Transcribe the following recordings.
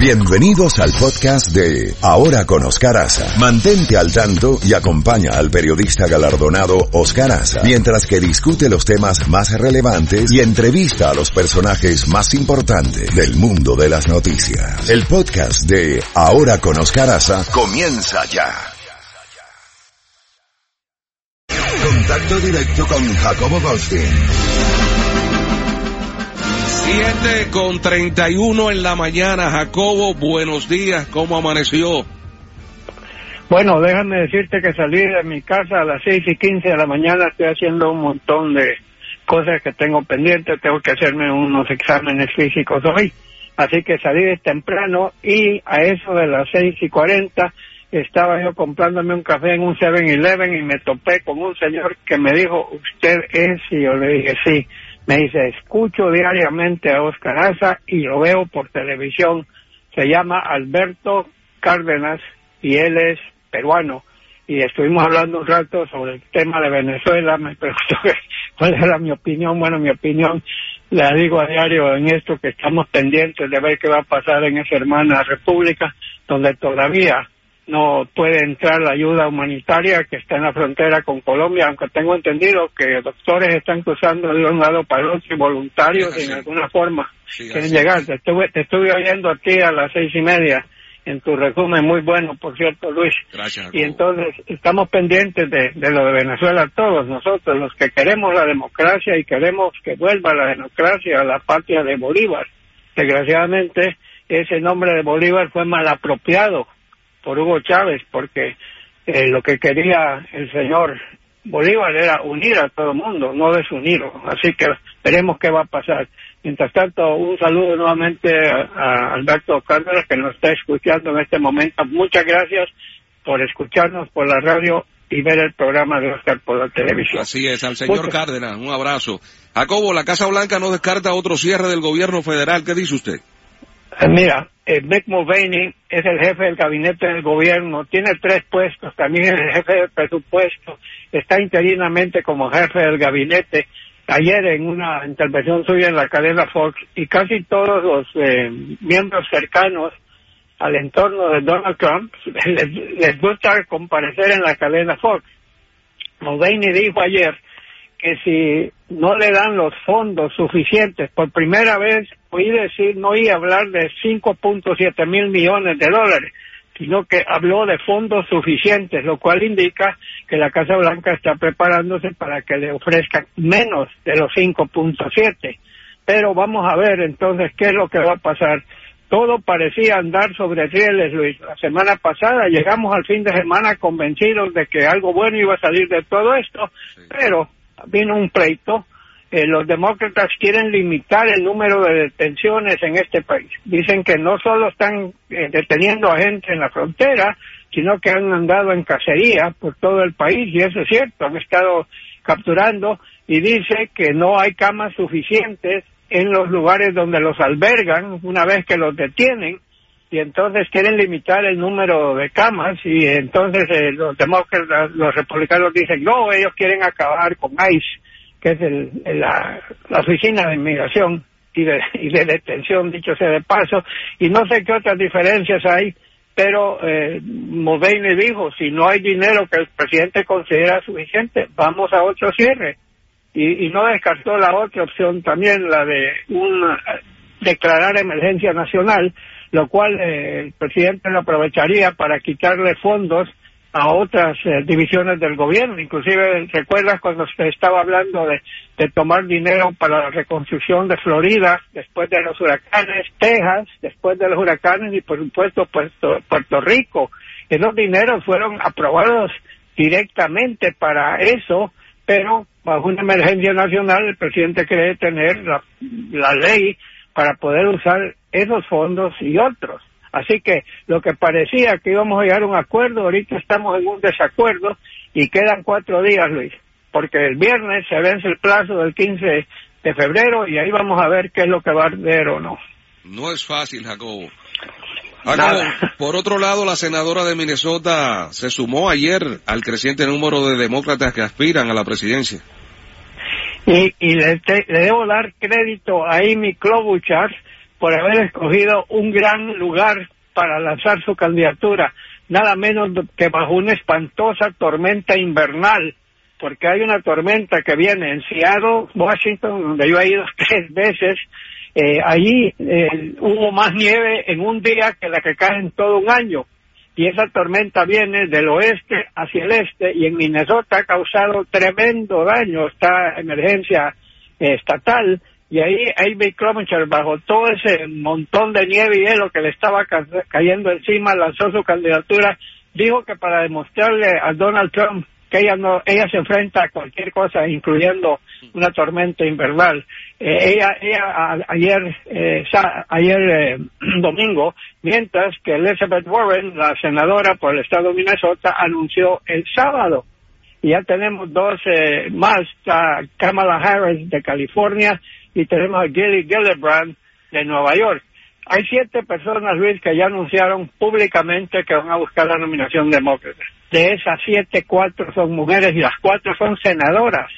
Bienvenidos al podcast de Ahora con Oscar Aza. Mantente al tanto y acompaña al periodista galardonado Oscar Aza mientras que discute los temas más relevantes y entrevista a los personajes más importantes del mundo de las noticias. El podcast de Ahora con Oscar Aza comienza ya. Contacto directo con Jacobo Goldstein. 7 con 31 en la mañana. Jacobo, buenos días. ¿Cómo amaneció? Bueno, déjame decirte que salí de mi casa a las 6 y 15 de la mañana. Estoy haciendo un montón de cosas que tengo pendientes. Tengo que hacerme unos exámenes físicos hoy. Así que salí de temprano y a eso de las 6 y 40 estaba yo comprándome un café en un 7-Eleven y me topé con un señor que me dijo, ¿usted es? Y yo le dije, sí. Me dice, escucho diariamente a Oscar Aza y lo veo por televisión. Se llama Alberto Cárdenas y él es peruano. Y estuvimos hablando un rato sobre el tema de Venezuela. Me preguntó cuál era mi opinión. Bueno, mi opinión la digo a diario en esto que estamos pendientes de ver qué va a pasar en esa hermana república, donde todavía no puede entrar la ayuda humanitaria que está en la frontera con Colombia, aunque tengo entendido que doctores están cruzando de un lado para el otro y voluntarios en alguna forma quieren llegar. Te estuve, te estuve oyendo a ti a las seis y media en tu resumen, muy bueno, por cierto, Luis. Gracias. Y entonces estamos pendientes de, de lo de Venezuela todos nosotros, los que queremos la democracia y queremos que vuelva la democracia a la patria de Bolívar. Desgraciadamente, ese nombre de Bolívar fue mal apropiado por Hugo Chávez, porque eh, lo que quería el señor Bolívar era unir a todo el mundo, no desunirlo. Así que veremos qué va a pasar. Mientras tanto, un saludo nuevamente a, Alberto Cárdenas, que nos está escuchando en este momento. Muchas gracias por escucharnos por la radio y ver el programa de Oscar por la televisión. Así es, al señor Cárdenas, un abrazo. Jacobo, la Casa Blanca no descarta otro cierre del gobierno federal. ¿Qué dice usted? Eh, mira, Mick Mulvaney es el jefe del gabinete del gobierno, tiene tres puestos, también es el jefe del presupuesto, está interinamente como jefe del gabinete. Ayer en una intervención suya en la cadena Fox y casi todos los eh, miembros cercanos al entorno de Donald Trump les, les gusta comparecer en la cadena Fox. Mulvaney dijo ayer que si no le dan los fondos suficientes, por primera vez oí decir, no oí hablar de 5.7 mil millones de dólares, sino que habló de fondos suficientes, lo cual indica que la Casa Blanca está preparándose para que le ofrezcan menos de los 5.7. Pero vamos a ver entonces qué es lo que va a pasar. Todo parecía andar sobre rieles, Luis. La semana pasada llegamos al fin de semana convencidos de que algo bueno iba a salir de todo esto, pero vino un pleito. Eh, los demócratas quieren limitar el número de detenciones en este país. Dicen que no solo están eh, deteniendo a gente en la frontera, sino que han andado en cacería por todo el país, y eso es cierto, han estado capturando, y dice que no hay camas suficientes en los lugares donde los albergan una vez que los detienen, y entonces quieren limitar el número de camas y entonces eh, los demócratas, los republicanos dicen, no, ellos quieren acabar con ICE, que es el, la, oficina de inmigración y de, detención, dicho sea de paso, y no sé qué otras diferencias hay, pero eh, dijo, si no hay dinero que el presidente considera suficiente, vamos a otro cierre. Y, y no descartó la otra opción también, la de un declarar emergencia nacional, lo cual eh, el presidente lo aprovecharía para quitarle fondos a otras eh, divisiones del gobierno. Inclusive, ¿recuerdas cuando se estaba hablando de, tomar dinero para la reconstrucción de Florida después de los huracanes, Texas después de los huracanes y por supuesto Puerto, Puerto Rico? Esos dineros fueron aprobados directamente para eso, pero bajo una emergencia nacional el presidente quiere tener la ley para poder usar esos fondos y otros. Así que lo que parecía que íbamos a llegar a un acuerdo, ahorita estamos en un desacuerdo y quedan cuatro días, Luis, porque el viernes se vence el plazo del 15 de febrero y ahí vamos a ver qué es lo que va a arder o no. No es fácil, Jacobo. Jacobo, por otro lado, la senadora de Minnesota se sumó ayer al creciente número de demócratas que aspiran a la presidencia. Y, y le, le, debo dar crédito a Amy Klobuchar por haber escogido un gran lugar para lanzar su candidatura, nada menos que bajo una espantosa tormenta invernal, porque hay una tormenta que viene en Seattle, Washington, donde yo he ido tres veces, eh, allí eh, hubo más nieve en un día que la que cae en todo un año. Y esa tormenta viene del oeste hacia el este y en Minnesota ha causado tremendo daño esta emergencia eh, estatal y ahí Amy Klobuchar, bajo todo ese montón de nieve y hielo que le estaba cayendo encima, lanzó su candidatura, dijo que para demostrarle a Donald Trump que ella no ella se enfrenta a cualquier cosa incluyendo una tormenta invernal. Eh, ella ella ayer eh, ayer eh, domingo mientras que Elizabeth Warren la senadora por el estado de Minnesota anunció el sábado. Y ya tenemos dos más Kamala Harris de California y tenemos a Gilly Gillibrand de Nueva York. Hay siete personas, Luis, que ya anunciaron públicamente que van a buscar la nominación demócrata. De esas siete, cuatro son mujeres y las cuatro son senadoras.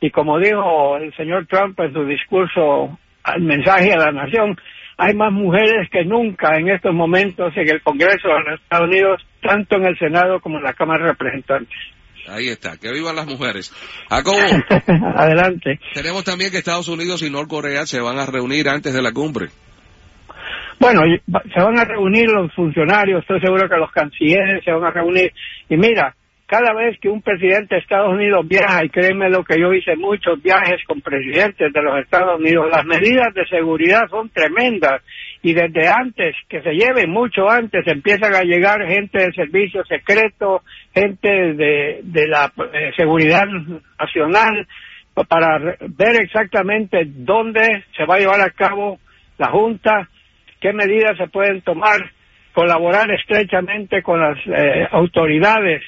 Y como dijo el señor Trump en su discurso al mensaje a la nación, hay más mujeres que nunca en estos momentos en el Congreso de los Estados Unidos, tanto en el Senado como en la Cámara de Representantes. Ahí está, que vivan las mujeres. Jacobo. Adelante. Tenemos también que Estados Unidos y Norcorea se van a reunir antes de la cumbre. Bueno, se van a reunir los funcionarios, estoy seguro que los cancilleres se van a reunir. Y mira, cada vez que un presidente de Estados Unidos viaja, y créeme lo que yo hice muchos viajes con presidentes de los Estados Unidos, las medidas de seguridad son tremendas y desde antes, que se lleve mucho antes, empiezan a llegar gente del servicio secreto, gente de, de la eh, seguridad nacional, para ver exactamente dónde se va a llevar a cabo la Junta, qué medidas se pueden tomar, colaborar estrechamente con las eh, autoridades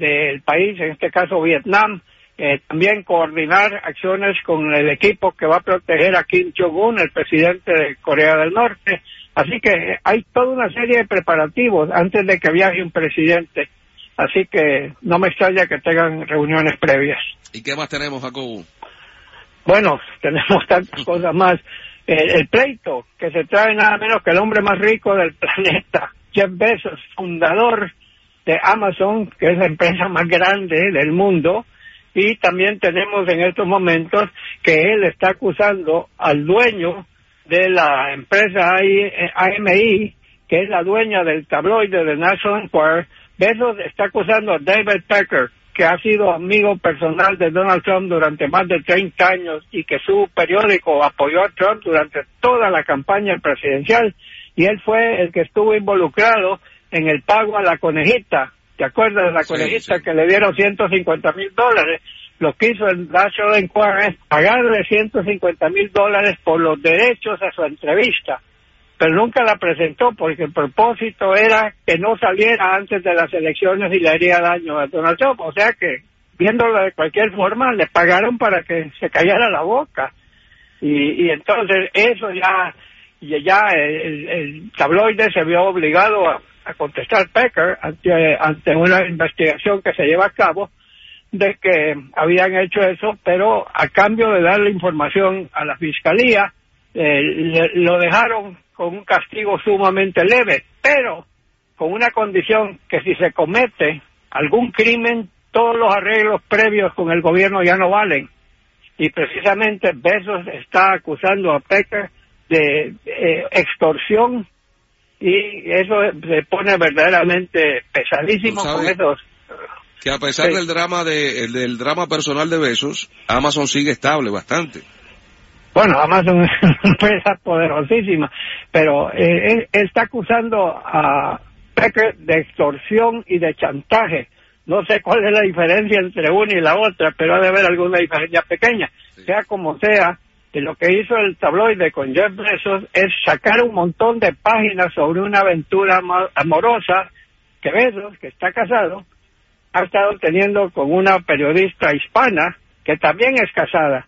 del país, en este caso Vietnam, eh, también coordinar acciones con el equipo que va a proteger a Kim Jong-un, el presidente de Corea del Norte. Así que hay toda una serie de preparativos antes de que viaje un presidente. Así que no me extraña que tengan reuniones previas. ¿Y qué más tenemos, Jacobo? Bueno, tenemos tantas cosas más. el pleito que se trae nada menos que el hombre más rico del planeta, Jeff Bezos, fundador de Amazon, que es la empresa más grande del mundo, y también tenemos en estos momentos que él está acusando al dueño de la empresa AMI, que es la dueña del tabloide de National Enquirer, Bezos está acusando a David Pecker, que ha sido amigo personal de Donald Trump durante más de 30 años y que su periódico apoyó a Trump durante toda la campaña presidencial y él fue el que estuvo involucrado en el pago a la conejita ¿Te acuerdas de la conejita que le dieron 150 mil dólares? Lo que hizo el National Enquirer es pagarle 150 mil dólares por los derechos a su entrevista, pero nunca la presentó porque el propósito era que no saliera antes de las elecciones y le haría daño a Donald Trump. O sea que, viéndolo de cualquier forma, le pagaron para que se callara la boca. Y, y entonces eso ya, ya el, el tabloide se vio obligado a a contestar Pecker ante, una investigación que se lleva a cabo de que habían hecho eso, pero a cambio de darle información a la fiscalía, eh, lo dejaron con un castigo sumamente leve, pero con una condición que si se comete algún crimen, todos los arreglos previos con el gobierno ya no valen. Y precisamente Besos está acusando a Pecker de eh, extorsión y eso se pone verdaderamente pesadísimo con esos que a pesar del drama de, del drama personal de Besos, Amazon sigue estable bastante. Bueno, Amazon es una empresa poderosísima, pero eh, él, está acusando a Pecker de extorsión y de chantaje. No sé cuál es la diferencia entre una y la otra, pero ha de haber alguna diferencia pequeña. Sea como sea, que lo que hizo el tabloide con Jeff Bezos es sacar un montón de páginas sobre una aventura amorosa que Bezos, que está casado, ha estado teniendo con una periodista hispana que también es casada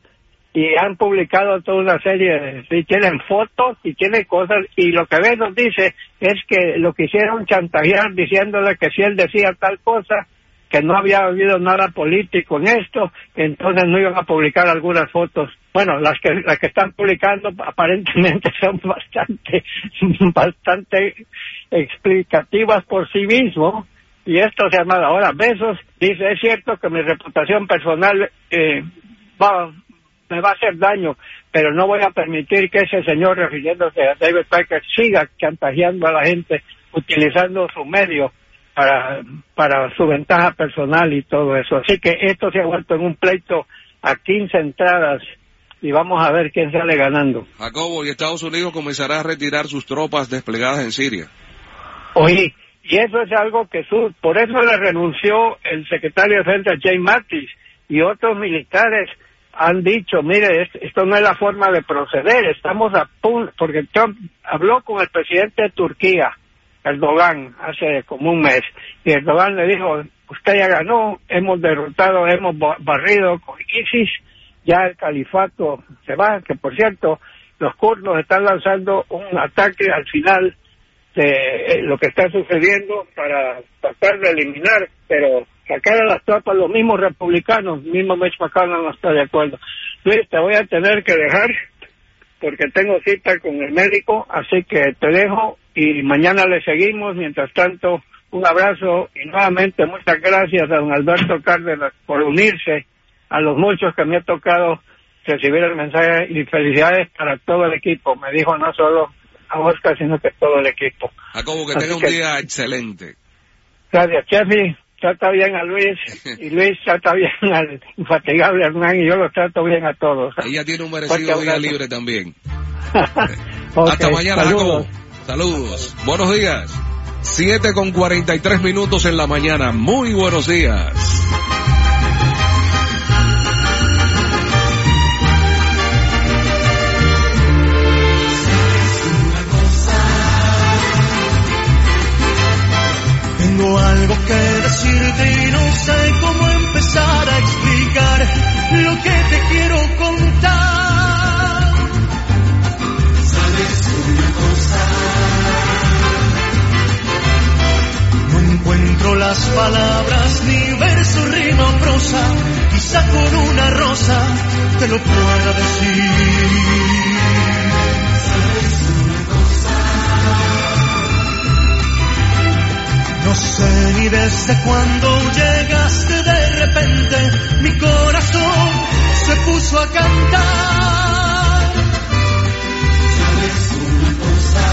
y han publicado toda una serie de, y tienen fotos y tienen cosas y lo que Bezos dice es que lo quisieron chantajear diciéndole que si él decía tal cosa que no había habido nada político en esto, entonces no iban a publicar algunas fotos. Bueno, las que las que están publicando aparentemente son bastante bastante explicativas por sí mismo y esto se llama ahora besos. Dice es cierto que mi reputación personal eh, va me va a hacer daño, pero no voy a permitir que ese señor refiriéndose a David Parker siga chantajeando a la gente utilizando su medio para, para su ventaja personal y todo eso. Así que esto se ha vuelto en un pleito a 15 entradas y vamos a ver quién sale ganando. Jacobo, y Estados Unidos comenzará a retirar sus tropas desplegadas en Siria. Oye, y eso es algo que su, por eso le renunció el secretario de Defensa Jay Mattis y otros militares han dicho, mire, esto no es la forma de proceder, estamos a punto, porque Trump habló con el presidente de Turquía Erdogan hace como un mes y Erdogan le dijo, usted ya ganó, hemos derrotado, hemos barrido con ISIS, ya el califato se va, que por cierto, los kurdos están lanzando un ataque al final de eh, lo que está sucediendo para tratar de eliminar, pero sacar a las tropas los mismos republicanos, mismo Mitch McConnell no está de acuerdo. Luis, te voy a tener que dejar porque tengo cita con el médico, así que te dejo y mañana le seguimos. Mientras tanto, un abrazo y nuevamente muchas gracias a don Alberto Cárdenas por unirse a los muchos que me ha tocado recibir el mensaje y felicidades para todo el equipo. Me dijo no solo a Oscar, sino que todo el equipo. Jacobo, que tenga un día excelente. Gracias, Chefi trata bien a Luis y Luis trata bien al infatigable Hernán y yo los trato bien a todos. Ella tiene un merecido día libre también. Hasta mañana, Jacobo. Saludos. Buenos días. 7 con 43 minutos en la mañana. Muy buenos días. Algo que decirte y no sé cómo empezar a explicar lo que te quiero contar. Sabes una cosa. No encuentro las palabras ni verso, rima o prosa. Quizá con una rosa te lo pueda decir. Desde cuándo llegaste de repente, mi corazón se puso a cantar. ¿Sabes una cosa?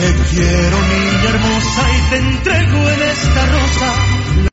Te quiero niña hermosa y te entrego en esta rosa